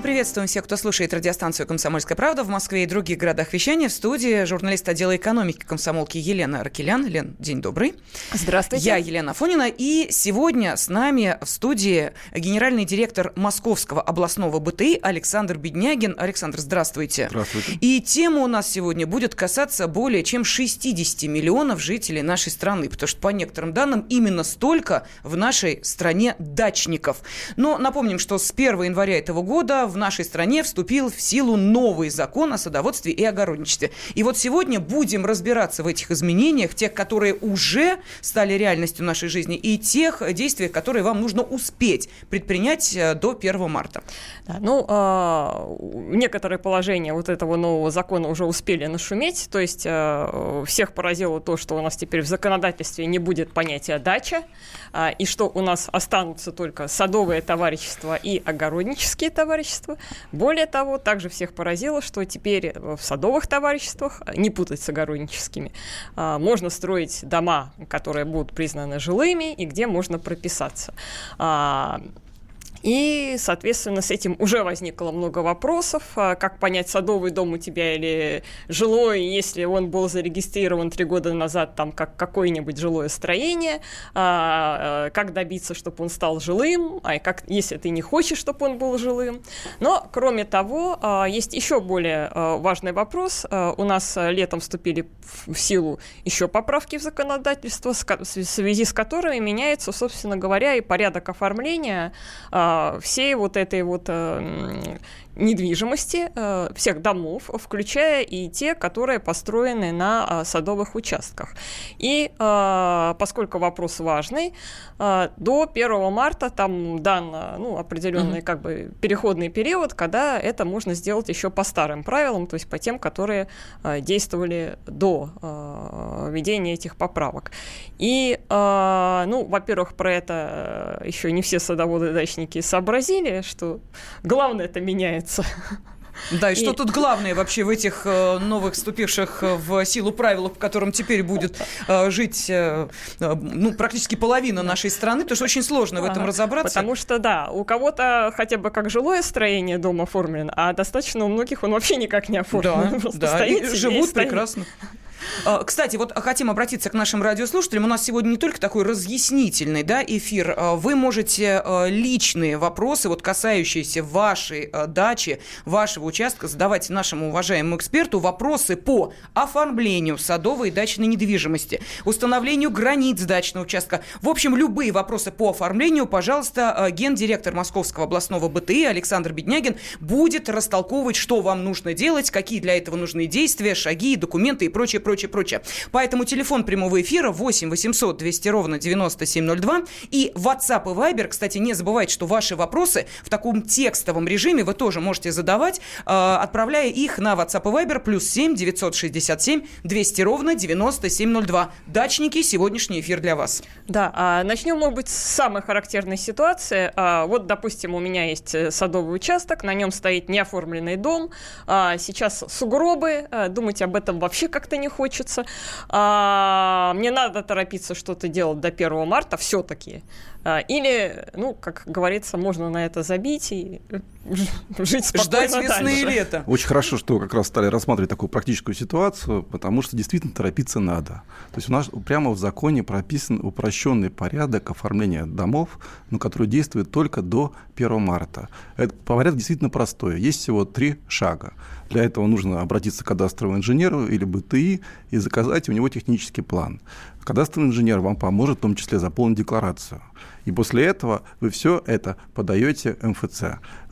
Мы приветствуем всех, кто слушает радиостанцию «Комсомольская правда» в Москве и других городах вещания. В студии журналист отдела экономики комсомолки Елена Аркелян. Лен, день добрый. Здравствуйте. Я Елена Фонина. И сегодня с нами в студии генеральный директор Московского областного БТИ Александр Беднягин. Александр, здравствуйте. Здравствуйте. И тема у нас сегодня будет касаться более чем 60 миллионов жителей нашей страны, потому что, по некоторым данным, именно столько в нашей стране дачников. Но напомним, что с 1 января этого года в нашей стране вступил в силу новый закон о садоводстве и огородничестве. И вот сегодня будем разбираться в этих изменениях, тех, которые уже стали реальностью нашей жизни, и тех действиях, которые вам нужно успеть предпринять э, до 1 марта. Да, ну, э, некоторые положения вот этого нового закона уже успели нашуметь, то есть э, всех поразило то, что у нас теперь в законодательстве не будет понятия дача, э, и что у нас останутся только садовые товарищества и огороднические товарищества, товарищества. Более того, также всех поразило, что теперь в садовых товариществах, не путать с огородническими, а, можно строить дома, которые будут признаны жилыми и где можно прописаться. И, соответственно, с этим уже возникло много вопросов. А, как понять, садовый дом у тебя или жилой, если он был зарегистрирован три года назад там как какое-нибудь жилое строение. А, а, как добиться, чтобы он стал жилым, а как, если ты не хочешь, чтобы он был жилым. Но, кроме того, есть еще более важный вопрос. У нас летом вступили в силу еще поправки в законодательство, в связи с которыми меняется, собственно говоря, и порядок оформления всей вот этой вот э, недвижимости э, всех домов, включая и те, которые построены на э, садовых участках. И э, поскольку вопрос важный, до 1 марта там дан ну, определенный mm-hmm. как бы переходный период, когда это можно сделать еще по старым правилам, то есть по тем, которые действовали до введения этих поправок. И, ну, во-первых, про это еще не все садоводы-дачники сообразили, что главное это меняется меняется. Да, и, и что тут главное вообще в этих э, новых вступивших э, в силу правилах, по которым теперь будет э, жить ну, практически половина нашей страны, потому что очень сложно в этом разобраться. Потому что, да, у кого-то хотя бы как жилое строение дом оформлен, а достаточно у многих он вообще никак не оформлен. Да, да, стоит и живут прекрасно. А, кстати, вот хотим обратиться к нашим радиослушателям. У нас сегодня не только такой разъяснительный да, эфир. А, вы можете а, личные вопросы, вот касающиеся вашей дачи, вашего участка, задавать нашему уважаемому эксперту вопросы по оформлению садовой и дачной недвижимости, установлению границ дачного участка. В общем, любые вопросы по оформлению, пожалуйста, гендиректор Московского областного БТИ Александр Беднягин будет растолковывать, что вам нужно делать, какие для этого нужны действия, шаги, документы и прочее, прочее. Поэтому телефон прямого эфира 8 800 200 ровно 9702 и WhatsApp и Viber. Кстати, не забывайте, что ваши вопросы в таком текстовом режиме вы тоже можете задавать, э, отправляя их на WhatsApp и Viber плюс 7 967 200 ровно 9702. Дачники, сегодняшний эфир для вас. Да, а начнем, может быть, с самой характерной ситуации. А, вот, допустим, у меня есть э, садовый участок, на нем стоит неоформленный дом, а, сейчас сугробы, думать об этом вообще как-то не хочется. А, мне надо торопиться что-то делать до 1 марта все-таки. А, или, ну, как говорится, можно на это забить и жить спокойно Ждать весны и лета. Очень хорошо, что как раз стали рассматривать такую практическую ситуацию, потому что действительно торопиться надо. То есть у нас прямо в законе прописан упрощенный порядок оформления домов, но который действует только до 1 марта. Это порядок действительно простой. Есть всего три шага. Для этого нужно обратиться к кадастровому инженеру или БТИ и заказать у него технический план. Кадастровый инженер вам поможет в том числе заполнить декларацию. И после этого вы все это подаете МФЦ,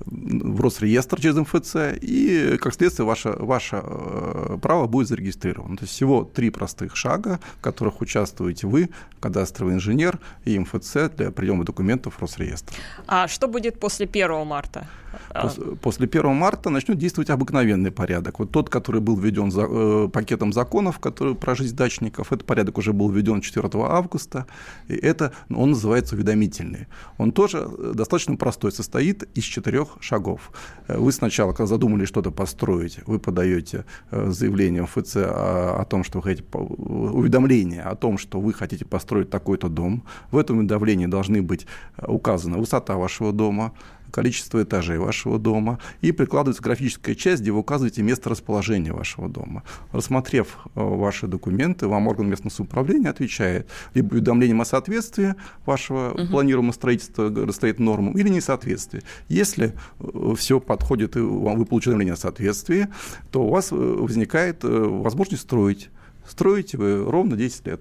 в Росреестр через МФЦ, и, как следствие, ваше, ваше э, право будет зарегистрировано. То есть всего три простых шага, в которых участвуете вы, кадастровый инженер и МФЦ для приема документов в Росреестр. А что будет после 1 марта? А. После 1 марта начнет действовать обыкновенный порядок. Вот тот, который был введен за, э, пакетом законов, который про жизнь дачников, этот порядок уже был введен 4 августа, и это, он называется уведомительный. Он тоже э, достаточно простой, состоит из четырех шагов. Э, вы сначала, когда задумали что-то построить, вы подаете э, заявление в ФЦ о, о том, что вы хотите, уведомление о том, что вы хотите построить такой-то дом. В этом уведомлении должны быть указана высота вашего дома, количество этажей вашего дома, и прикладывается графическая часть, где вы указываете место расположения вашего дома. Рассмотрев э, ваши документы, вам орган местного самоуправления отвечает либо уведомлением о соответствии вашего угу. планируемого строительства стоит нормам, или несоответствии. Если э, все подходит, и вы получили уведомление о соответствии, то у вас э, возникает возможность строить. Строите вы ровно 10 лет.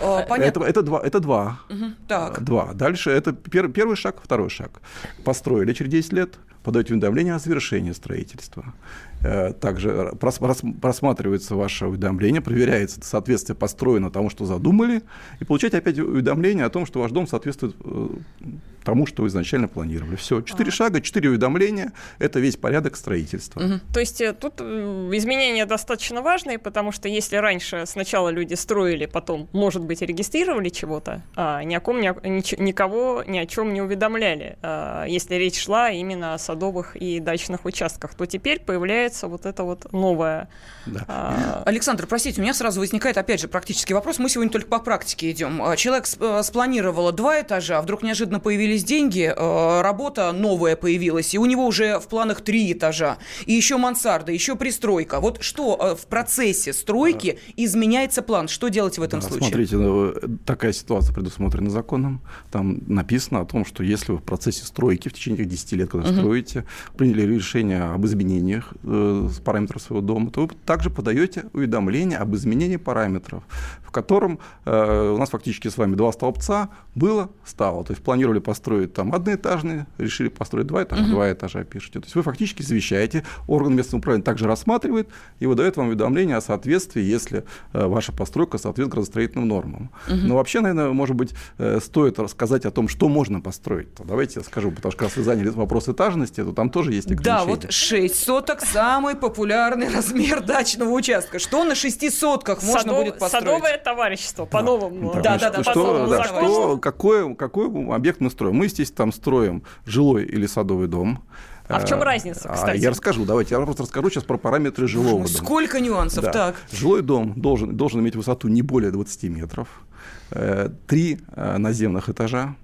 Э, понятно. Это, это два. Это два. Угу, так. Два. Дальше это пер, первый шаг, второй шаг. Построили через 10 лет, подаете уведомление о завершении строительства. Э, также просматривается ваше уведомление, проверяется соответствие построено тому, что задумали, и получаете опять уведомление о том, что ваш дом соответствует э, тому, что вы изначально планировали. Все, четыре а. шага, четыре уведомления – это весь порядок строительства. Угу. То есть э, тут изменения достаточно важные, потому что если раньше сначала люди строили, потом, может быть, регистрировали чего-то, а ни о ком, ни, ни, никого ни о чем не уведомляли, а, если речь шла именно о садовых и дачных участках, то теперь появляется появляется вот это вот новое. Да. А... Александр, простите, у меня сразу возникает, опять же, практический вопрос. Мы сегодня только по практике идем. А, человек э, спланировал два этажа, вдруг неожиданно появились деньги, э, работа новая появилась, и у него уже в планах три этажа, и еще мансарда, еще пристройка. Вот что э, в процессе стройки да. изменяется план? Что делать в этом да, случае? Смотрите, ну, такая ситуация предусмотрена законом. Там написано о том, что если вы в процессе стройки в течение 10 лет, когда угу. строите, приняли решение об изменениях параметров своего дома, то вы также подаете уведомление об изменении параметров, в котором э, у нас фактически с вами два столбца было, стало. То есть планировали построить там одноэтажные, решили построить два этажа, uh-huh. два этажа пишете. То есть вы фактически завещаете, орган местного управления также рассматривает и выдает вам уведомление о соответствии, если э, ваша постройка соответствует градостроительным нормам. Uh-huh. Но вообще, наверное, может быть, э, стоит рассказать о том, что можно построить. Давайте я скажу, потому что раз вы заняли вопрос этажности, то там тоже есть ограничения. Да, вот 6 соток самый популярный размер дачного участка. Что на шести сотках Садов, можно будет построить? Садовое товарищество, по-новому. Да, да, да, что, да, что, какой, какой объект мы строим? Мы, естественно, там строим жилой или садовый дом. А в чем э, разница, кстати? Я расскажу, давайте, я просто расскажу сейчас про параметры жилого дома. Сколько нюансов, да. так. Жилой дом должен, должен иметь высоту не более 20 метров, э, три э, наземных этажа,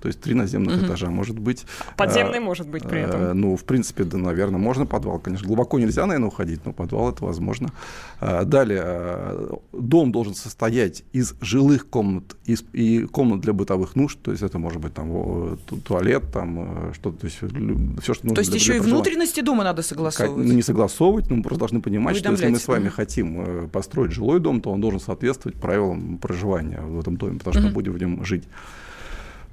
то есть три наземных угу. этажа может быть. Подземный а, может быть при этом. А, ну, в принципе, да, наверное, можно подвал, конечно. Глубоко нельзя, наверное, уходить, но подвал это возможно. А, далее, а, дом должен состоять из жилых комнат из, и комнат для бытовых нужд, то есть это может быть там туалет, там что-то, то есть все, что нужно. То есть еще и внутренности дома надо согласовывать? Ну, не согласовывать, но мы просто должны понимать, что если мы с вами хотим построить жилой дом, то он должен соответствовать правилам проживания в этом доме, потому что мы будем в нем жить.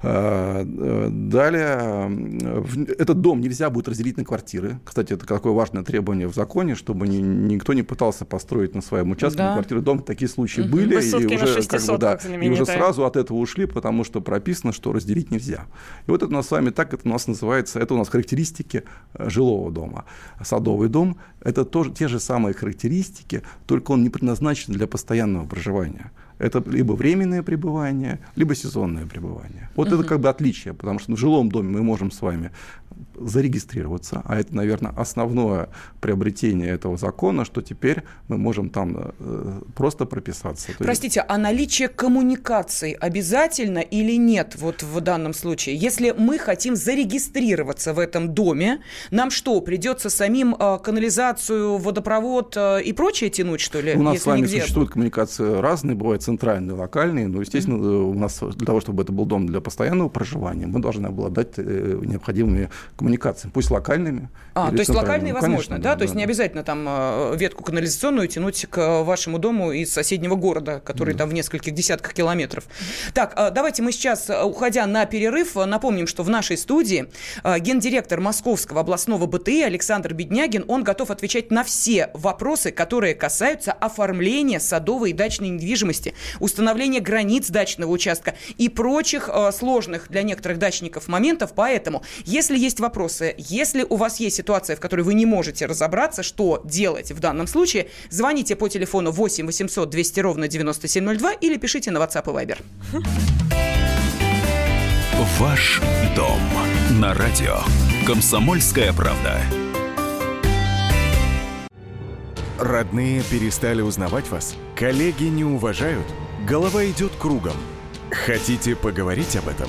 Э, далее, этот дом нельзя будет разделить на квартиры. Кстати, это какое важное требование в законе, чтобы ни, никто не пытался построить на своем участке да. квартиру дом. Такие случаи угу. были, и уже, как бы, да, и уже сразу от этого ушли, потому что прописано, что разделить нельзя. И вот это у нас с вами так, это у нас называется, это у нас характеристики э, жилого дома. Садовый дом – это тоже те же самые характеристики, только он не предназначен для постоянного проживания это либо временное пребывание, либо сезонное пребывание. Вот угу. это как бы отличие, потому что в жилом доме мы можем с вами зарегистрироваться, а это, наверное, основное приобретение этого закона, что теперь мы можем там э, просто прописаться. Простите, а наличие коммуникаций обязательно или нет вот в данном случае? Если мы хотим зарегистрироваться в этом доме, нам что, придется самим э, канализацию, водопровод э, и прочее тянуть, что ли? У нас с вами нигде... существуют коммуникации разные, бывают центральные, локальные, но, естественно, mm-hmm. у нас для того, чтобы это был дом для постоянного проживания, мы должны обладать необходимыми коммуникациями, пусть локальными. А, то есть локальные ну, возможно, конечно, да? да? То есть да. не обязательно там э, ветку канализационную тянуть к вашему дому из соседнего города, который да. там в нескольких десятках километров. Так, э, давайте мы сейчас, уходя на перерыв, напомним, что в нашей студии гендиректор Московского областного БТИ Александр Беднягин, он готов отвечать на все вопросы, которые касаются оформления садовой и дачной недвижимости установление границ дачного участка и прочих э, сложных для некоторых дачников моментов. Поэтому, если есть вопросы, вопросы. Если у вас есть ситуация, в которой вы не можете разобраться, что делать в данном случае, звоните по телефону 8 800 200 ровно 9702 или пишите на WhatsApp и Viber. Ваш дом на радио. Комсомольская правда. Родные перестали узнавать вас? Коллеги не уважают? Голова идет кругом. Хотите поговорить об этом?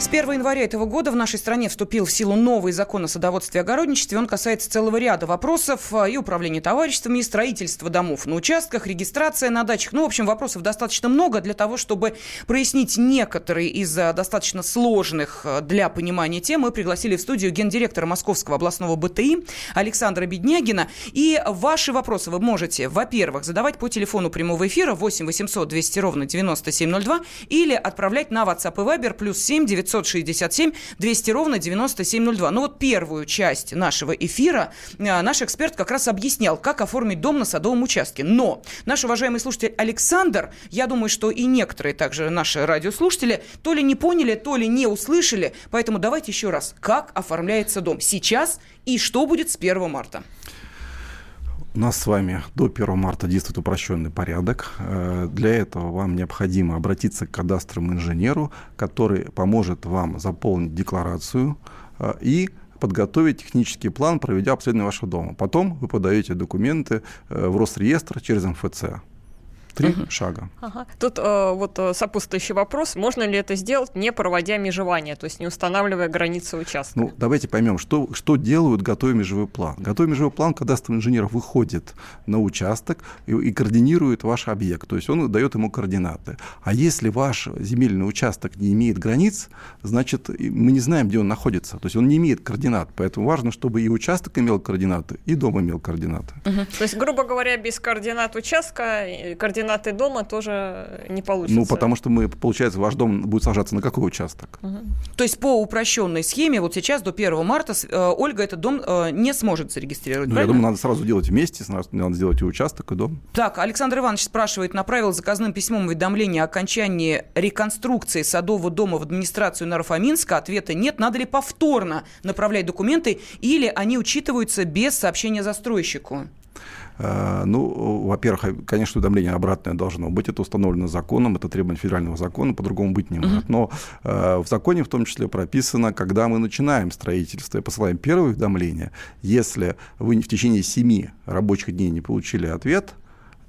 С 1 января этого года в нашей стране вступил в силу новый закон о садоводстве и огородничестве. Он касается целого ряда вопросов а, и управления товариществами, и строительства домов на участках, регистрация на дачах. Ну, в общем, вопросов достаточно много для того, чтобы прояснить некоторые из а, достаточно сложных а, для понимания тем. Мы пригласили в студию гендиректора Московского областного БТИ Александра Беднягина. И ваши вопросы вы можете, во-первых, задавать по телефону прямого эфира 8 800 200 ровно 9702 или отправлять на WhatsApp и Viber плюс 7 900 967 200 ровно 9702. Ну вот первую часть нашего эфира э, наш эксперт как раз объяснял, как оформить дом на садовом участке. Но наш уважаемый слушатель Александр, я думаю, что и некоторые также наши радиослушатели то ли не поняли, то ли не услышали. Поэтому давайте еще раз, как оформляется дом сейчас и что будет с 1 марта. У нас с вами до 1 марта действует упрощенный порядок. Э, для этого вам необходимо обратиться к кадастровому инженеру, который поможет вам заполнить декларацию э, и подготовить технический план, проведя обследование вашего дома. Потом вы подаете документы э, в Росреестр через МФЦ. Три угу. шага. Ага. Тут э, вот э, сопутствующий вопрос. Можно ли это сделать, не проводя межевания, то есть не устанавливая границы участка? Ну, давайте поймем, что, что делают, готовя межевой план. Готовя межевой план, кадастровый инженер выходит на участок и, и координирует ваш объект, то есть он дает ему координаты. А если ваш земельный участок не имеет границ, значит, мы не знаем, где он находится. То есть он не имеет координат, поэтому важно, чтобы и участок имел координаты, и дом имел координаты. Угу. То есть, грубо говоря, без координат участка, координат координаты дома тоже не получится. Ну, потому что мы, получается, ваш дом будет сажаться на какой участок? Угу. То есть по упрощенной схеме вот сейчас до 1 марта э, Ольга этот дом э, не сможет зарегистрировать, ну, Я думаю, надо сразу делать вместе, надо сделать и участок, и дом. Так, Александр Иванович спрашивает, направил заказным письмом уведомление о окончании реконструкции садового дома в администрацию Нарафаминска. Ответа нет. Надо ли повторно направлять документы или они учитываются без сообщения застройщику? Э, ну, во-первых, конечно, уведомление обратное должно быть. Это установлено законом, это требование федерального закона, по-другому быть не может. Но э, в законе в том числе прописано, когда мы начинаем строительство и посылаем первое уведомление, если вы в течение семи рабочих дней не получили ответ,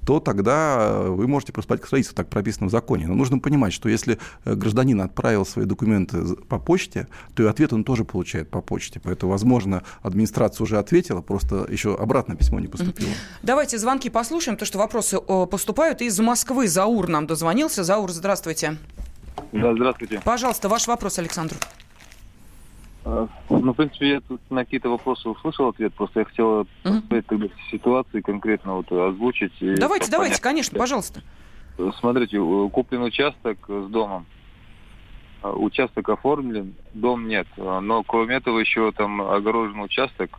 то тогда э, вы можете приступать к строительству, так прописано в законе. Но нужно понимать, что если э, гражданин отправил свои документы по почте, то и ответ он тоже получает по почте. Поэтому, возможно, администрация уже ответила, просто еще обратно письмо не поступило. Давайте звонки послушаем, то что вопросы поступают. Из Москвы Заур нам дозвонился. Заур, здравствуйте. Да, здравствуйте. Пожалуйста, ваш вопрос, Александр. А, ну, в принципе, я тут на какие-то вопросы услышал ответ, просто я хотела uh-huh. тогда ситуации конкретно вот озвучить. Давайте, давайте, конечно, пожалуйста. Смотрите, куплен участок с домом. А, участок оформлен, дом нет. А, но кроме этого еще там огорожен участок,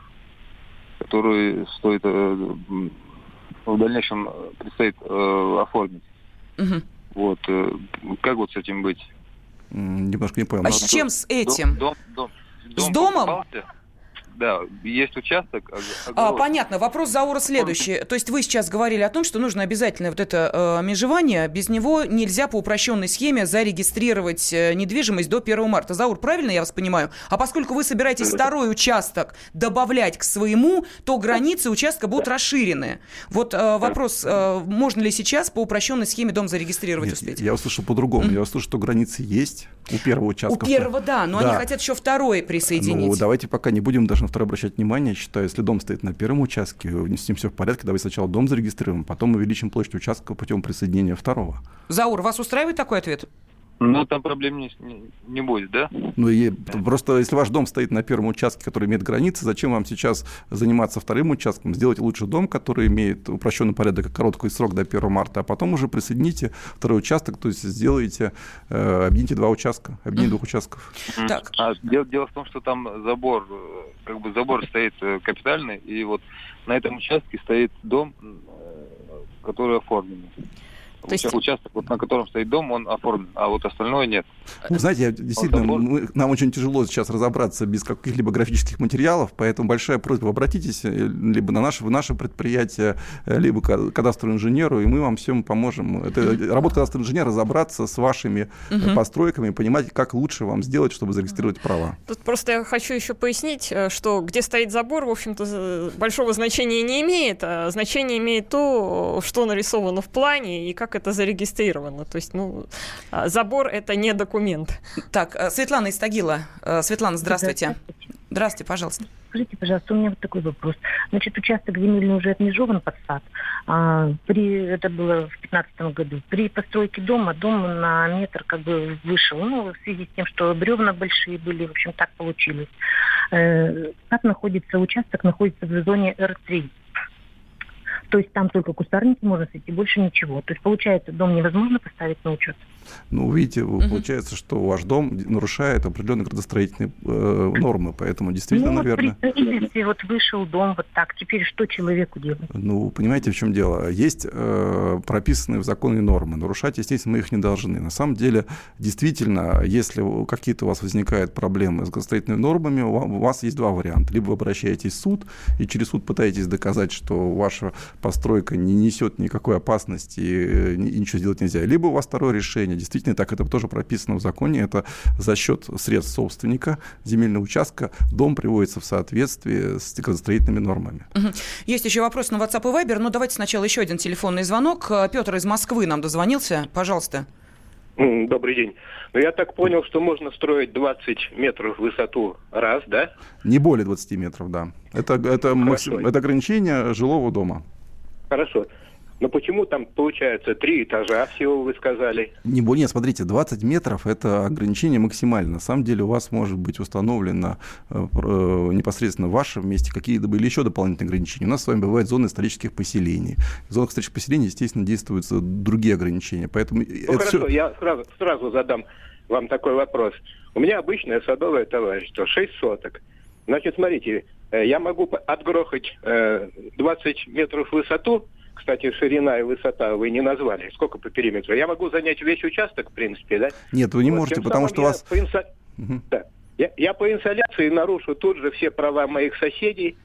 который стоит э, в дальнейшем предстоит э, оформить. Угу. Вот. Э, как вот с этим быть? Немножко не понял. А с чем с этим? Дом, дом, дом Дом С домом? Покупался, да, есть участок. А, понятно. Вопрос Заура следующий. То есть вы сейчас говорили о том, что нужно обязательно вот это э, межевание. Без него нельзя по упрощенной схеме зарегистрировать э, недвижимость до 1 марта. Заур, правильно я вас понимаю? А поскольку вы собираетесь второй участок добавлять к своему, то границы участка будут расширены. Вот э, вопрос, э, можно ли сейчас по упрощенной схеме дом зарегистрировать Нет, успеть? Я услышал по-другому. Mm-hmm. Я услышал, что границы есть у первого участка. У первого, да, но да. они хотят еще второй присоединить. Ну, давайте пока не будем даже на второй обращать внимание. считаю, если дом стоит на первом участке, с ним все в порядке, давайте сначала дом зарегистрируем, потом увеличим площадь участка путем присоединения второго. Заур, вас устраивает такой ответ? Ну, там проблем не, не, будет, да? Ну, и просто если ваш дом стоит на первом участке, который имеет границы, зачем вам сейчас заниматься вторым участком? Сделайте лучше дом, который имеет упрощенный порядок короткий срок до 1 марта, а потом уже присоедините второй участок, то есть сделайте, э, объедините два участка, объедините двух участков. Так. А дело, дело в том, что там забор, как бы забор стоит э, капитальный, и вот на этом участке стоит дом, э, который оформлен. То есть... Участок, вот, на котором стоит дом, он оформлен, а вот остальное нет. Вы знаете, действительно, мы, нам очень тяжело сейчас разобраться без каких-либо графических материалов, поэтому большая просьба, обратитесь э, либо на наше, в наше предприятие, э, либо к кадастровому инженеру, и мы вам всем поможем. Это работа кадастрового инженера разобраться с вашими угу. постройками, понимать, как лучше вам сделать, чтобы зарегистрировать права. Тут просто я хочу еще пояснить, что где стоит забор, в общем-то, большого значения не имеет, а значение имеет то, что нарисовано в плане и как это зарегистрировано. То есть, ну, а, забор – это не документ. Так, э, Светлана из Тагила. Э, Светлана, здравствуйте. Здравствуйте, пожалуйста. Скажите, пожалуйста, у меня вот такой вопрос. Значит, участок земельный уже отмежован под сад. А, при, это было в 2015 году. При постройке дома дом на метр как бы вышел. Ну, в связи с тем, что бревна большие были, в общем, так получилось. Э, сад находится, участок находится в зоне Р3. То есть там только кустарники можно сойти, больше ничего. То есть получается, дом невозможно поставить на учет. Ну, видите, угу. получается, что ваш дом нарушает определенные градостроительные э, нормы, поэтому действительно, ну, наверное... Вот при вот вышел дом вот так, теперь что человеку делать? Ну, понимаете, в чем дело? Есть э, прописанные в законе нормы, нарушать, естественно, мы их не должны. На самом деле, действительно, если какие-то у вас возникают проблемы с градостроительными нормами, у вас есть два варианта. Либо вы обращаетесь в суд, и через суд пытаетесь доказать, что ваша постройка не несет никакой опасности, и ничего сделать нельзя. Либо у вас второе решение. Действительно, так это тоже прописано в законе. Это за счет средств собственника земельного участка дом приводится в соответствие с градостроительными нормами. Есть еще вопрос на WhatsApp и Viber, но давайте сначала еще один телефонный звонок. Петр из Москвы нам дозвонился. Пожалуйста. Добрый день. Ну, я так понял, что можно строить 20 метров в высоту раз, да? Не более 20 метров, да. Это, это, максим, это ограничение жилого дома. Хорошо. Но почему там получается три этажа всего, вы сказали? Не, нет, смотрите, 20 метров – это ограничение максимально. На самом деле у вас может быть установлено э, э, непосредственно в вашем месте какие-либо или еще дополнительные ограничения. У нас с вами бывают зоны исторических поселений. В зонах исторических поселений, естественно, действуют другие ограничения. Поэтому ну, это хорошо, все... я сразу, сразу задам вам такой вопрос. У меня обычное садовое товарищество, 6 соток. Значит, смотрите, э, я могу отгрохать 20 метров в высоту, кстати, ширина и высота вы не назвали. Сколько по периметру? Я могу занять весь участок, в принципе, да? Нет, вы не вот, можете, потому что у вас... По инсо... угу. да. я, я по инсоляции нарушу тут же все права моих соседей,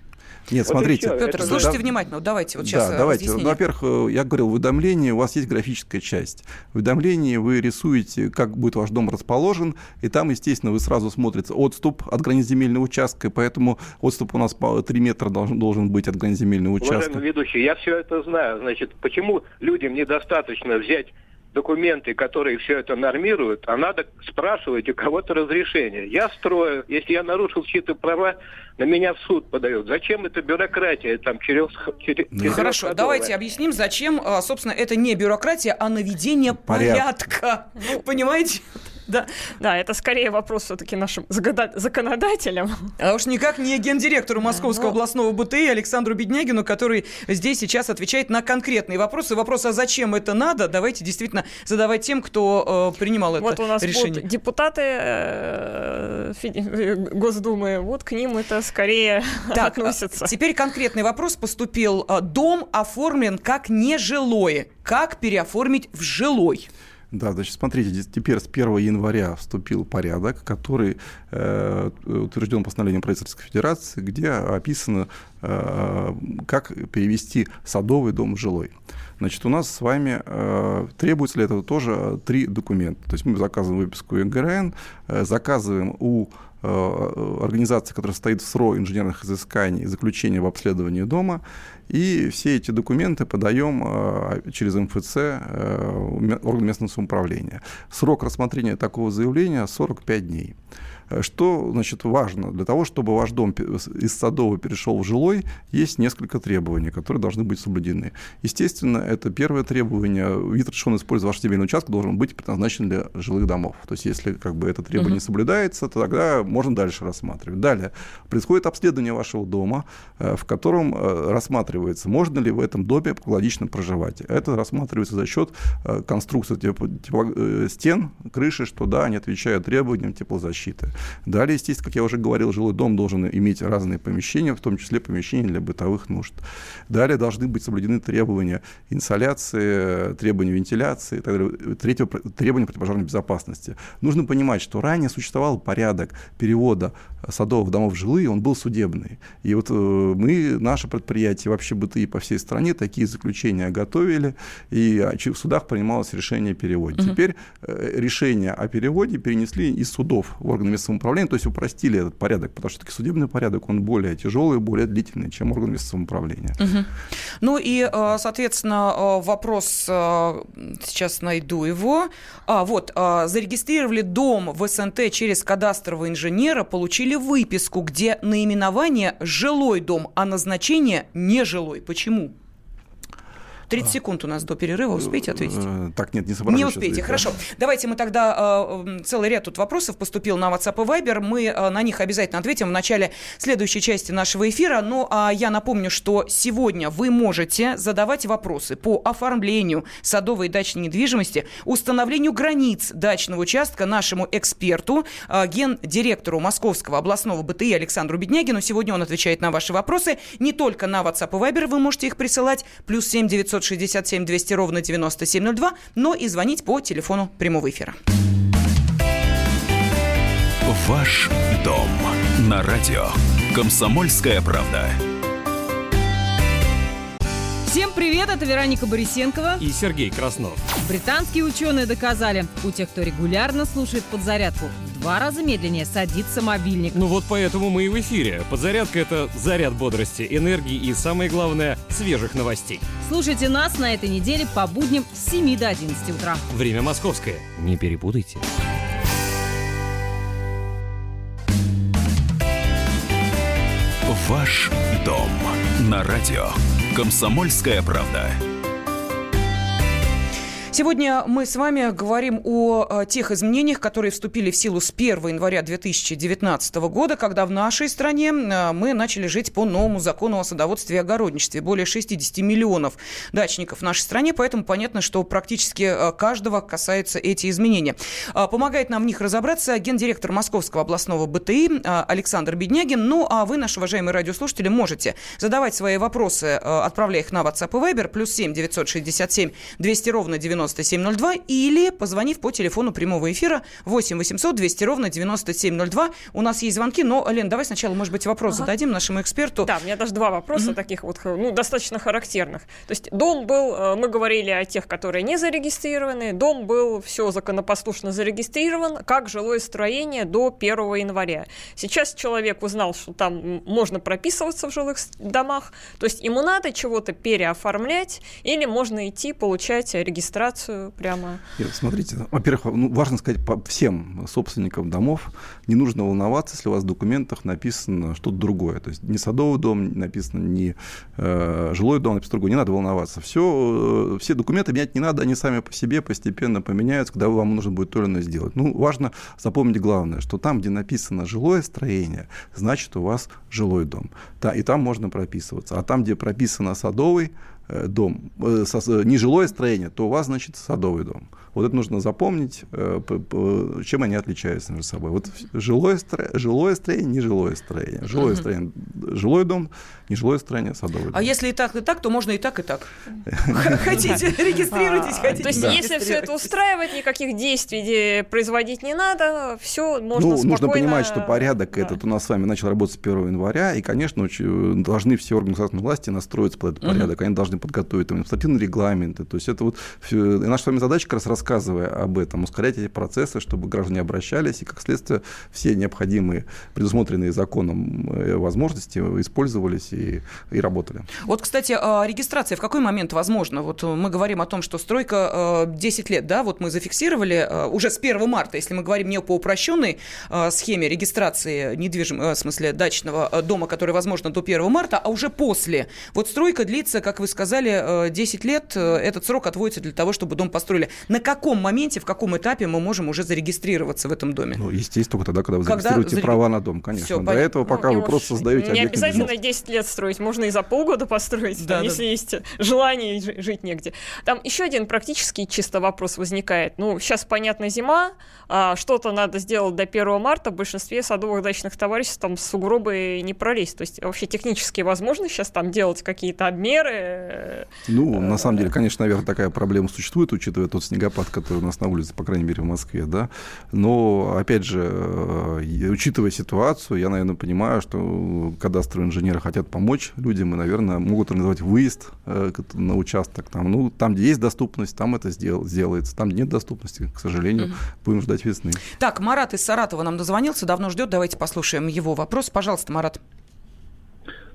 нет, вот смотрите. Петр, слушайте да, внимательно. давайте вот сейчас Да, э, давайте. Ну, во-первых, э, я говорил, в уведомлении у вас есть графическая часть. В уведомлении вы рисуете, как будет ваш дом расположен, и там, естественно, вы сразу смотрите отступ от границ земельного участка, поэтому отступ у нас 3 метра должен, должен быть от границ земельного участка. Уважаемый ведущий, я все это знаю. Значит, почему людям недостаточно взять документы, которые все это нормируют, а надо спрашивать у кого-то разрешение. Я строю, если я нарушил чьи-то права, на меня в суд подают. Зачем это бюрократия там через... через ну, хорошо, давайте объясним, зачем, а, собственно, это не бюрократия, а наведение порядка. порядка. Понимаете? Да. да, это скорее вопрос все-таки нашим законодателям. А уж никак не гендиректору Московского Но... областного БТИ Александру Беднягину, который здесь сейчас отвечает на конкретные вопросы. Вопрос, а зачем это надо, давайте действительно задавать тем, кто э, принимал это решение. Вот у нас решение. будут депутаты э, Госдумы, вот к ним это скорее так, относится. Теперь конкретный вопрос поступил. Дом оформлен как нежилой. Как переоформить в жилой? Да, значит, смотрите, теперь с 1 января вступил порядок, который э, утвержден постановлением правительства Федерации, где описано, э, как перевести садовый дом в жилой. Значит, у нас с вами э, требуется для этого тоже три документа. То есть мы заказываем выписку ИГРН, э, заказываем у э, организации, которая стоит в СРО инженерных изысканий, заключение об обследовании дома, и все эти документы подаем э, через МФЦ э, орган местного самоуправления. Срок рассмотрения такого заявления 45 дней. Что, значит, важно? Для того, чтобы ваш дом из садового перешел в жилой, есть несколько требований, которые должны быть соблюдены. Естественно, это первое требование. Вид разрешенного использования вашего земельного участка должен быть предназначен для жилых домов. То есть, если как бы это требование не соблюдается, то тогда можно дальше рассматривать. Далее. Происходит обследование вашего дома, э, в котором э, рассматривается, можно ли в этом доме экологично проживать. Это рассматривается за счет э, конструкции тепло, стен, крыши, что да, они отвечают требованиям теплозащиты. Далее, естественно, как я уже говорил, жилой дом должен иметь разные помещения, в том числе помещения для бытовых нужд. Далее должны быть соблюдены требования инсоляции, требования вентиляции, третье требования противопожарной безопасности. Нужно понимать, что ранее существовал порядок перевода садовых домов в жилые, он был судебный. И вот э, мы, наше предприятие, вообще быты по всей стране такие заключения готовили, и в судах принималось решение о переводе. Угу. Теперь э, решение о переводе перенесли из судов в органы местного самоуправления, то есть упростили этот порядок, потому что таки судебный порядок, он более тяжелый, более длительный, чем орган местного самоуправления. Угу. Ну и, э, соответственно, вопрос, сейчас найду его. А, вот, зарегистрировали дом в СНТ через кадастрового инженера, получили выписку, где наименование «жилой дом», а назначение «нежилой». Почему? 30 секунд у нас до перерыва. Успейте ответить? Э, так, нет, не соображу. Не успеете, хорошо. Давайте мы тогда... Э, целый ряд тут вопросов поступил на WhatsApp и Viber. Мы э, на них обязательно ответим в начале следующей части нашего эфира. Ну, а я напомню, что сегодня вы можете задавать вопросы по оформлению садовой и дачной недвижимости, установлению границ дачного участка нашему эксперту, гендиректору Московского областного БТИ Александру Беднягину. Сегодня он отвечает на ваши вопросы. Не только на WhatsApp и Viber вы можете их присылать. Плюс 7 900 967 200 ровно 9702, но и звонить по телефону прямого эфира. Ваш дом на радио. Комсомольская правда. Всем привет, это Вероника Борисенкова и Сергей Краснов. Британские ученые доказали, у тех, кто регулярно слушает подзарядку, два раза медленнее садится мобильник. Ну вот поэтому мы и в эфире. Подзарядка – это заряд бодрости, энергии и, самое главное, свежих новостей. Слушайте нас на этой неделе по будням с 7 до 11 утра. Время московское. Не перепутайте. Ваш дом на радио. Комсомольская правда. Сегодня мы с вами говорим о э, тех изменениях, которые вступили в силу с 1 января 2019 года, когда в нашей стране э, мы начали жить по новому закону о садоводстве и огородничестве. Более 60 миллионов дачников в нашей стране, поэтому понятно, что практически э, каждого касаются эти изменения. Помогает нам в них разобраться гендиректор Московского областного БТИ Александр Беднягин. Ну, а вы, наши уважаемые радиослушатели, можете задавать свои вопросы, отправляя их на WhatsApp и Viber, плюс 7 967 200 ровно 90 9702 или позвонив по телефону прямого эфира 8 800 200 ровно 9702. У нас есть звонки, но, Лен, давай сначала, может быть, вопрос ага. зададим нашему эксперту. Да, у меня даже два вопроса угу. таких вот, ну, достаточно характерных. То есть дом был, э, мы говорили о тех, которые не зарегистрированы, дом был все законопослушно зарегистрирован как жилое строение до 1 января. Сейчас человек узнал, что там можно прописываться в жилых домах, то есть ему надо чего-то переоформлять или можно идти получать регистрацию информацию прямо. Нет, смотрите, во-первых, ну, важно сказать по всем собственникам домов, не нужно волноваться, если у вас в документах написано что-то другое. То есть не садовый дом написано, не э, жилой дом написано другое. Не надо волноваться. Все, э, все документы менять не надо, они сами по себе постепенно поменяются, когда вам нужно будет то или иное сделать. Ну, важно запомнить главное, что там, где написано жилое строение, значит, у вас жилой дом. Да, и там можно прописываться. А там, где прописано садовый, дом, э, нежилое строение, то у вас, значит, садовый дом. Вот это нужно запомнить, э, чем они отличаются между собой. Вот жилое, стро... жилое строение, нежилое строение. Жилое строение, жилой дом, нежилое строение, садовый а дом. А если и так, и так, то можно и так, и так. Хотите, регистрируйтесь, хотите. То есть, если все это устраивает, никаких действий производить не надо, все можно Ну, нужно понимать, что порядок этот у нас с вами начал работать с 1 января, и, конечно, должны все органы государственной власти настроиться под этот порядок. Они должны предварительно подготовить, там, административные регламенты. То есть это вот все, наша с вами задача, как раз рассказывая об этом, ускорять эти процессы, чтобы граждане обращались, и, как следствие, все необходимые, предусмотренные законом э, возможности использовались и, и работали. Вот, кстати, а, регистрация в какой момент возможна? Вот мы говорим о том, что стройка 10 лет, да, вот мы зафиксировали уже с 1 марта, если мы говорим не по упрощенной схеме регистрации недвижимого, в смысле, дачного дома, который возможно до 1 марта, а уже после. Вот стройка длится, как вы сказали, 10 лет. Этот срок отводится для того, чтобы дом построили. На каком моменте, в каком этапе мы можем уже зарегистрироваться в этом доме? Ну, естественно, только тогда, когда вы когда зарегистрируете зарегистр... права на дом, конечно. Все, До понятно. этого, пока ну, вы просто создаете Не обязательно 10 лет строить, можно и за полгода построить, да, там, да. если есть желание жить негде. Там еще один практический чисто вопрос возникает. Ну, сейчас, понятно, зима, а что-то надо сделать до 1 марта, в большинстве садовых дачных товариществ там сугробы не пролезть. То есть вообще технически возможно сейчас там делать какие-то обмеры? Ну, на самом деле, конечно, наверное, такая проблема существует, учитывая тот снегопад, который у нас на улице, по крайней мере, в Москве, да. Но, опять же, э, учитывая ситуацию, я, наверное, понимаю, что кадастровые инженеры хотят помочь людям и, наверное, могут организовать выезд э, на участок. Там, ну, там, где есть доступность, там это сделается. Там, где нет доступности, к сожалению, mm будем ждать весны. Так, Марат из Саратова нам дозвонился, давно ждет. Давайте послушаем его вопрос. Пожалуйста, Марат.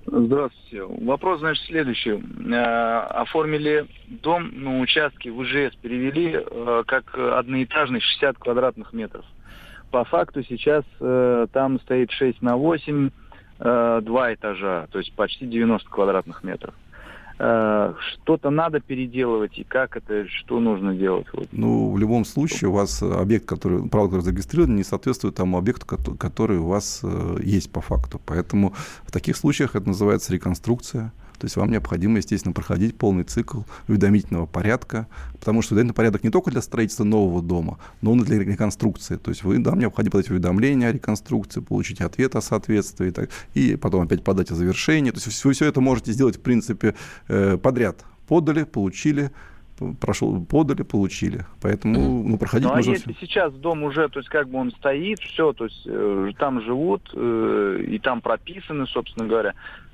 Здравствуйте. Вопрос, значит, следующий. Э, оформили дом на участке в ИЖС, перевели э, как одноэтажный 60 квадратных метров. По факту сейчас э, там стоит 6 на 8, два этажа, то есть почти 90 квадратных метров. Э, что-то надо переделывать, и как это, что нужно делать? Вот. Ну, в любом случае, у вас объект, который, право, который зарегистрирован, не соответствует тому объекту, который у вас э, есть по факту. Поэтому в таких случаях это называется реконструкция. То есть вам необходимо, естественно, проходить полный цикл уведомительного порядка, потому что уведомительный порядок не только для строительства нового дома, но он и для реконструкции. То есть вы, вам необходимо подать уведомление о реконструкции, получить ответ о соответствии, так, и потом опять подать о завершении. То есть вы все это можете сделать, в принципе, э, подряд. Подали, получили, прошел, подали, получили. Поэтому ну, проходить ну, а нужно... если сейчас дом уже, то есть как бы он стоит, все, то есть э, там живут э, и там прописаны, собственно говоря,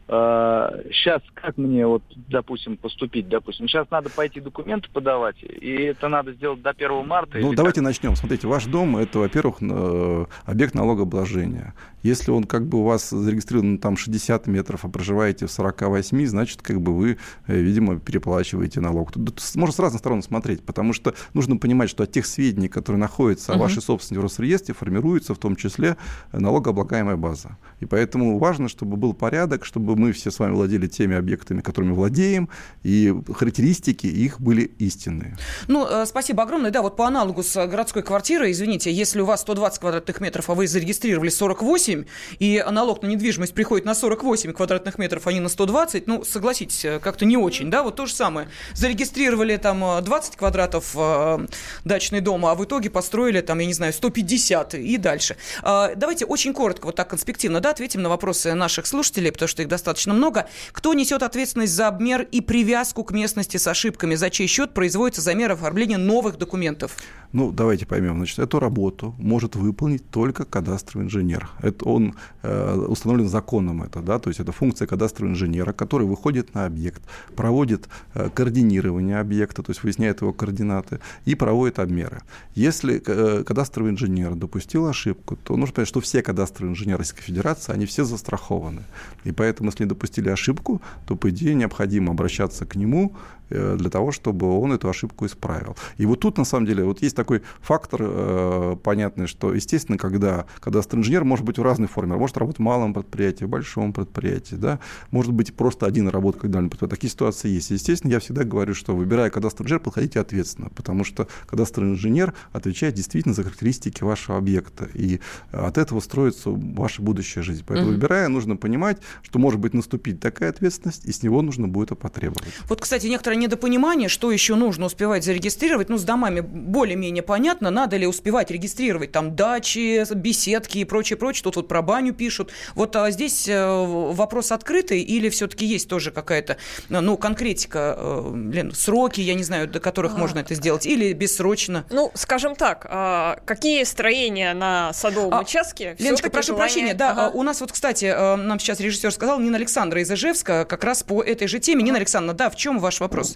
сейчас как мне вот, допустим, поступить, допустим, сейчас надо пойти документы подавать, и это надо сделать до 1 марта? Ну, давайте как? начнем. Смотрите, ваш дом – это, во-первых, э, объект налогообложения. Если он как бы у вас зарегистрирован там 60 метров, а проживаете в 48, значит, как бы вы, э, видимо, переплачиваете налог. Тут можно с разных сторон смотреть, потому что нужно понимать, что от тех сведений, которые находятся о вашей собственности в Росреестре, формируется в том числе налогооблагаемая база. И поэтому важно, чтобы был порядок, чтобы мы все с вами владели теми объектами, которыми владеем, и характеристики их были истинные. Ну, э, спасибо огромное. Да, вот по аналогу с городской квартирой, извините, если у вас 120 квадратных метров, а вы зарегистрировали 48, и налог на недвижимость приходит на 48 квадратных метров, а не на 120, ну, согласитесь, э, как-то не очень, да, вот то же самое. Зарегистрировали там 20 э, квадратов э, дачный дом, а в итоге построили там, я не знаю, 150 и дальше. Э, давайте очень коротко, вот так конспективно, да, ответим на вопросы наших слушателей, потому что их достаточно достаточно много. Кто несет ответственность за обмер и привязку к местности с ошибками? За чей счет производится замер оформления новых документов? Ну, давайте поймем. Значит, эту работу может выполнить только кадастровый инженер. Это он э, установлен законом это, да, то есть это функция кадастрового инженера, который выходит на объект, проводит э, координирование объекта, то есть выясняет его координаты и проводит обмеры. Если э, кадастровый инженер допустил ошибку, то нужно понять, что все кадастровые инженеры Российской Федерации, они все застрахованы. И поэтому, если допустили ошибку, то, по идее, необходимо обращаться к нему для того, чтобы он эту ошибку исправил. И вот тут, на самом деле, вот есть такой фактор э, понятный, что, естественно, когда, когда инженер может быть в разной форме, может работать в малом предприятии, в большом предприятии, да, может быть просто один работа как дальний предприятие. Такие ситуации есть. естественно, я всегда говорю, что выбирая кадастровый инженер, подходите ответственно, потому что кадастровый инженер отвечает действительно за характеристики вашего объекта, и от этого строится ваша будущая жизнь. Поэтому, mm-hmm. выбирая, нужно понимать, что может быть наступить такая ответственность, и с него нужно будет это потребовать. Вот, кстати, некоторые недопонимание, что еще нужно успевать зарегистрировать. Ну, с домами более-менее понятно, надо ли успевать регистрировать там дачи, беседки и прочее, прочее. Тут вот про баню пишут. Вот а здесь э, вопрос открытый или все-таки есть тоже какая-то, ну, конкретика, э, Лен, сроки, я не знаю, до которых а, можно это сделать, или бессрочно? Ну, скажем так, а, какие строения на садовом а, участке? Леночка, прошу желание... прощения, да, ага. у нас вот, кстати, э, нам сейчас режиссер сказал, Нина Александра из Ижевска, как раз по этой же теме. Нина Александровна, да, в чем ваш вопрос?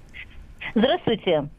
Здравствуйте.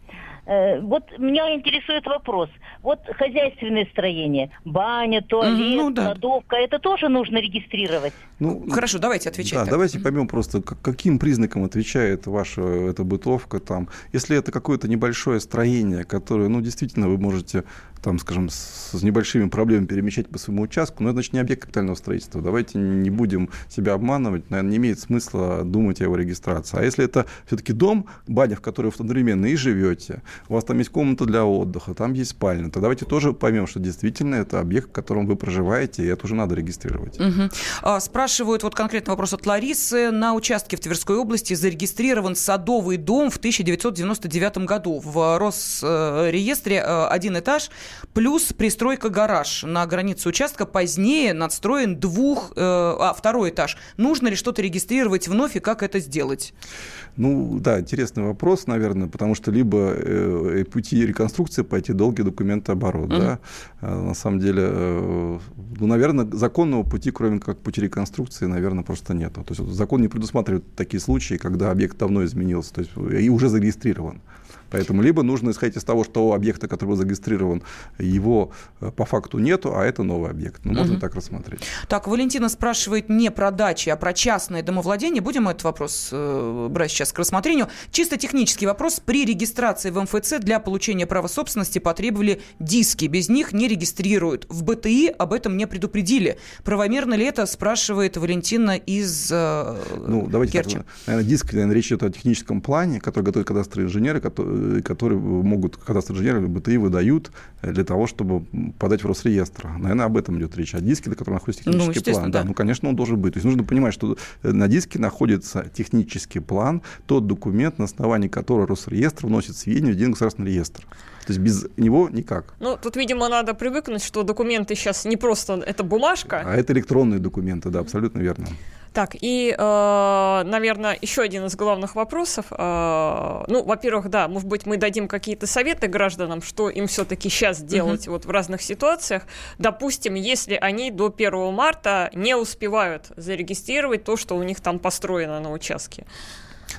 Э, вот меня интересует вопрос. Вот хозяйственное строение, баня, туалет, ну, да. кладовка, это тоже нужно регистрировать? Ну, Хорошо, давайте отвечать. Да, давайте поймем просто, каким признакам отвечает ваша эта бытовка там. Если это какое-то небольшое строение, которое, ну, действительно, вы можете там, скажем, с, с небольшими проблемами перемещать по своему участку, но это значит не объект капитального строительства. Давайте не будем себя обманывать, наверное, не имеет смысла думать о его регистрации. А если это все-таки дом, баня, в которой вы одновременно и живете, у вас там есть комната для отдыха, там есть спальня, то давайте тоже поймем, что действительно это объект, в котором вы проживаете, и это уже надо регистрировать. Угу. А, спрашивают вот конкретный вопрос от Ларисы. На участке в Тверской области зарегистрирован садовый дом в 1999 году. В Росреестре э, один этаж, плюс пристройка гараж на границе участка. Позднее надстроен двух, э, а, второй этаж. Нужно ли что-то регистрировать вновь и как это сделать? Ну, да, интересный вопрос, наверное, потому что либо э, э пути реконструкции пойти долгий документооборот, mm-hmm. да. А, на самом деле, э, ну, наверное, законного пути, кроме как пути реконструкции, наверное, просто нет. То есть закон не предусматривает такие случаи, когда объект давно изменился, то есть и уже зарегистрирован. Поэтому либо нужно исходить из того, что объекта, который был зарегистрирован, его э, по факту нету, а это новый объект. Ну, можно угу. так рассмотреть. Так, Валентина спрашивает не про дачи, а про частное домовладение. Будем этот вопрос э, брать сейчас к рассмотрению. Чисто технический вопрос. При регистрации в МФЦ для получения права собственности потребовали диски. Без них не регистрируют. В БТИ об этом не предупредили. Правомерно ли это, спрашивает Валентина из э, Ну, давайте Керчи. так, наверное, диск, наверное, речь идет о техническом плане, который готовят кадастровые инженеры, которые Э, которые могут кадастровые инженеры или БТИ выдают для того, чтобы подать в Росреестр. Наверное, об этом идет речь. О диске, на котором находится ну, технический ну, план. Да. да, ну, конечно, он должен быть. То есть нужно понимать, что э, на диске находится технический план, тот документ, на основании которого Росреестр вносит сведения в один государственный реестр. То есть без него никак. Ну, тут, видимо, надо привыкнуть, что документы сейчас не просто это бумажка. А это электронные документы, да, абсолютно верно. Так, и, э, наверное, еще один из главных вопросов. Э, ну, во-первых, да, может быть, мы дадим какие-то советы гражданам, что им все-таки сейчас делать uh-huh. вот в разных ситуациях. Допустим, если они до 1 марта не успевают зарегистрировать то, что у них там построено на участке.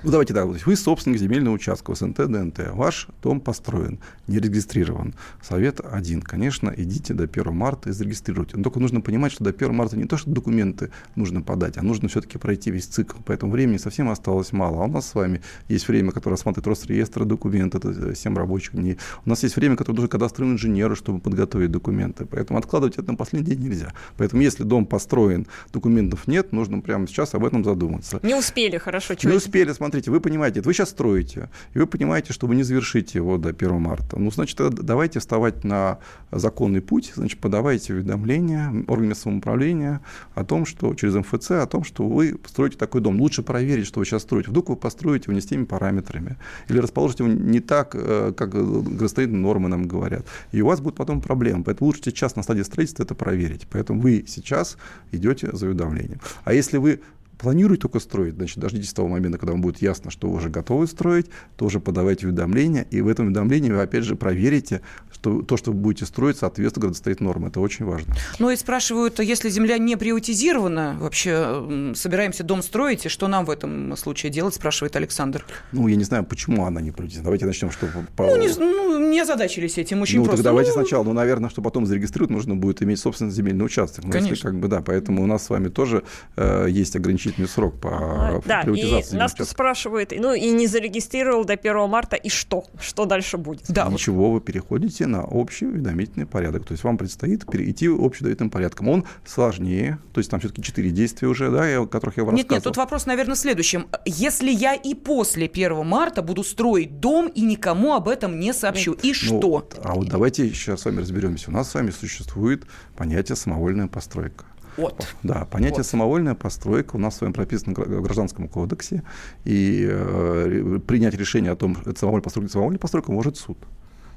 Ну, давайте так, вы собственник земельного участка СНТ, ДНТ. Ваш дом построен, не регистрирован. Совет один. Конечно, идите до 1 марта и зарегистрируйте. Но только нужно понимать, что до 1 марта не то, что документы нужно подать, а нужно все-таки пройти весь цикл. Поэтому времени совсем осталось мало. А у нас с вами есть время, которое рассматривает Росреестр документы, это 7 рабочих дней. У нас есть время, которое нужно кадастровым инженеру, чтобы подготовить документы. Поэтому откладывать это на последний день нельзя. Поэтому если дом построен, документов нет, нужно прямо сейчас об этом задуматься. Не успели, хорошо. Не успели, смотрите, вы понимаете, вы сейчас строите, и вы понимаете, что вы не завершите его до 1 марта. Ну, значит, давайте вставать на законный путь, значит, подавайте уведомления органам самоуправления о том, что через МФЦ, о том, что вы строите такой дом. Лучше проверить, что вы сейчас строите. Вдруг вы построите его не с теми параметрами, или расположите его не так, э, как градостроительные нормы нам говорят. И у вас будет потом проблема. Поэтому лучше сейчас на стадии строительства это проверить. Поэтому вы сейчас идете за уведомлением. А если вы планируете только строить, значит, дождитесь того момента, когда вам будет ясно, что вы уже готовы строить, тоже подавайте уведомления, и в этом уведомлении вы, опять же, проверите, что то, что вы будете строить, соответствует градостроительным нормам. Это очень важно. Ну и спрашивают, если земля не приутизирована, вообще собираемся дом строить, и что нам в этом случае делать, спрашивает Александр. Ну, я не знаю, почему она не приутизирована. Давайте начнем, что... Ну, не, ну, не озадачились этим очень ну, просто. Так давайте ну... сначала, ну, наверное, что потом зарегистрировать, нужно будет иметь собственный земельный участок. Ну, Конечно. Если, как бы, да, поэтому у нас с вами тоже э, есть ограничительный срок по а, да, приватизации. И нас тут спрашивают, ну, и не зарегистрировал до 1 марта, и что? Что дальше будет? Да, Ничего, вы переходите на общий уведомительный порядок. То есть вам предстоит перейти общеуведомительным порядком. Он сложнее, то есть там все-таки четыре действия уже, да, о которых я вам Нет, нет, тут вопрос, наверное, в следующем. Если я и после 1 марта буду строить дом и никому об этом не сообщу, и ну, что? А вот давайте сейчас с вами разберемся. У нас с вами существует понятие самовольная постройка. От. Да, понятие от. самовольная постройка у нас с вами прописано в Гражданском кодексе, и э, принять решение о том, это самовольная постройка, самовольная постройка может суд.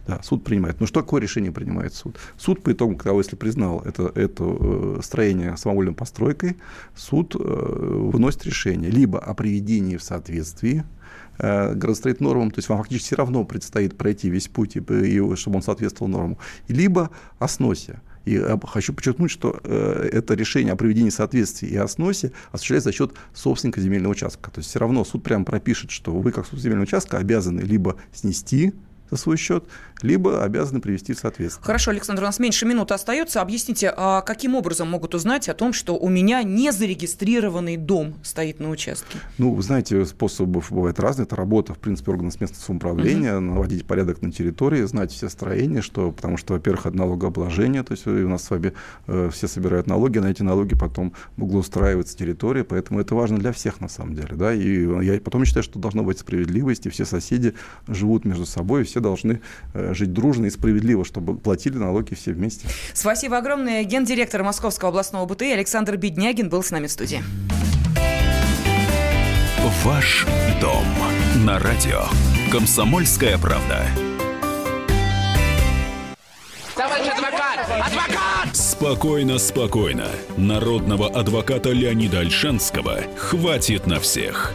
Да, суд принимает. Но что такое решение принимает суд? Суд по итогам того, если признал это, это э, строение самовольной постройкой, суд э, выносит решение либо о приведении в соответствии э, градостроительным нормам, то есть вам фактически все равно предстоит пройти весь путь, и, и, чтобы он соответствовал нормам, либо о сносе. И хочу подчеркнуть, что э, это решение о проведении соответствия и о сносе осуществляется за счет собственника земельного участка. То есть все равно суд прямо пропишет, что вы как собственник земельного участка обязаны либо снести за свой счет, либо обязаны привести в соответствие. Хорошо, Александр, у нас меньше минуты остается. Объясните, а каким образом могут узнать о том, что у меня не зарегистрированный дом стоит на участке? Ну, вы знаете, способов бывает разные. Это работа, в принципе, органов местного самоуправления, угу. наводить порядок на территории, знать все строения, что, потому что, во-первых, от налогообложения, то есть у нас с вами э, все собирают налоги, на эти налоги потом благоустраивается территория, поэтому это важно для всех на самом деле. Да? И я потом считаю, что должна быть справедливость, и все соседи живут между собой, и все должны э, жить дружно и справедливо, чтобы платили налоги все вместе. Спасибо огромное. Гендиректор Московского областного БТИ Александр Беднягин был с нами в студии. Ваш дом на радио. Комсомольская правда. Товарищ адвокат! Адвокат! Спокойно, спокойно. Народного адвоката Леонида Альшанского хватит на всех.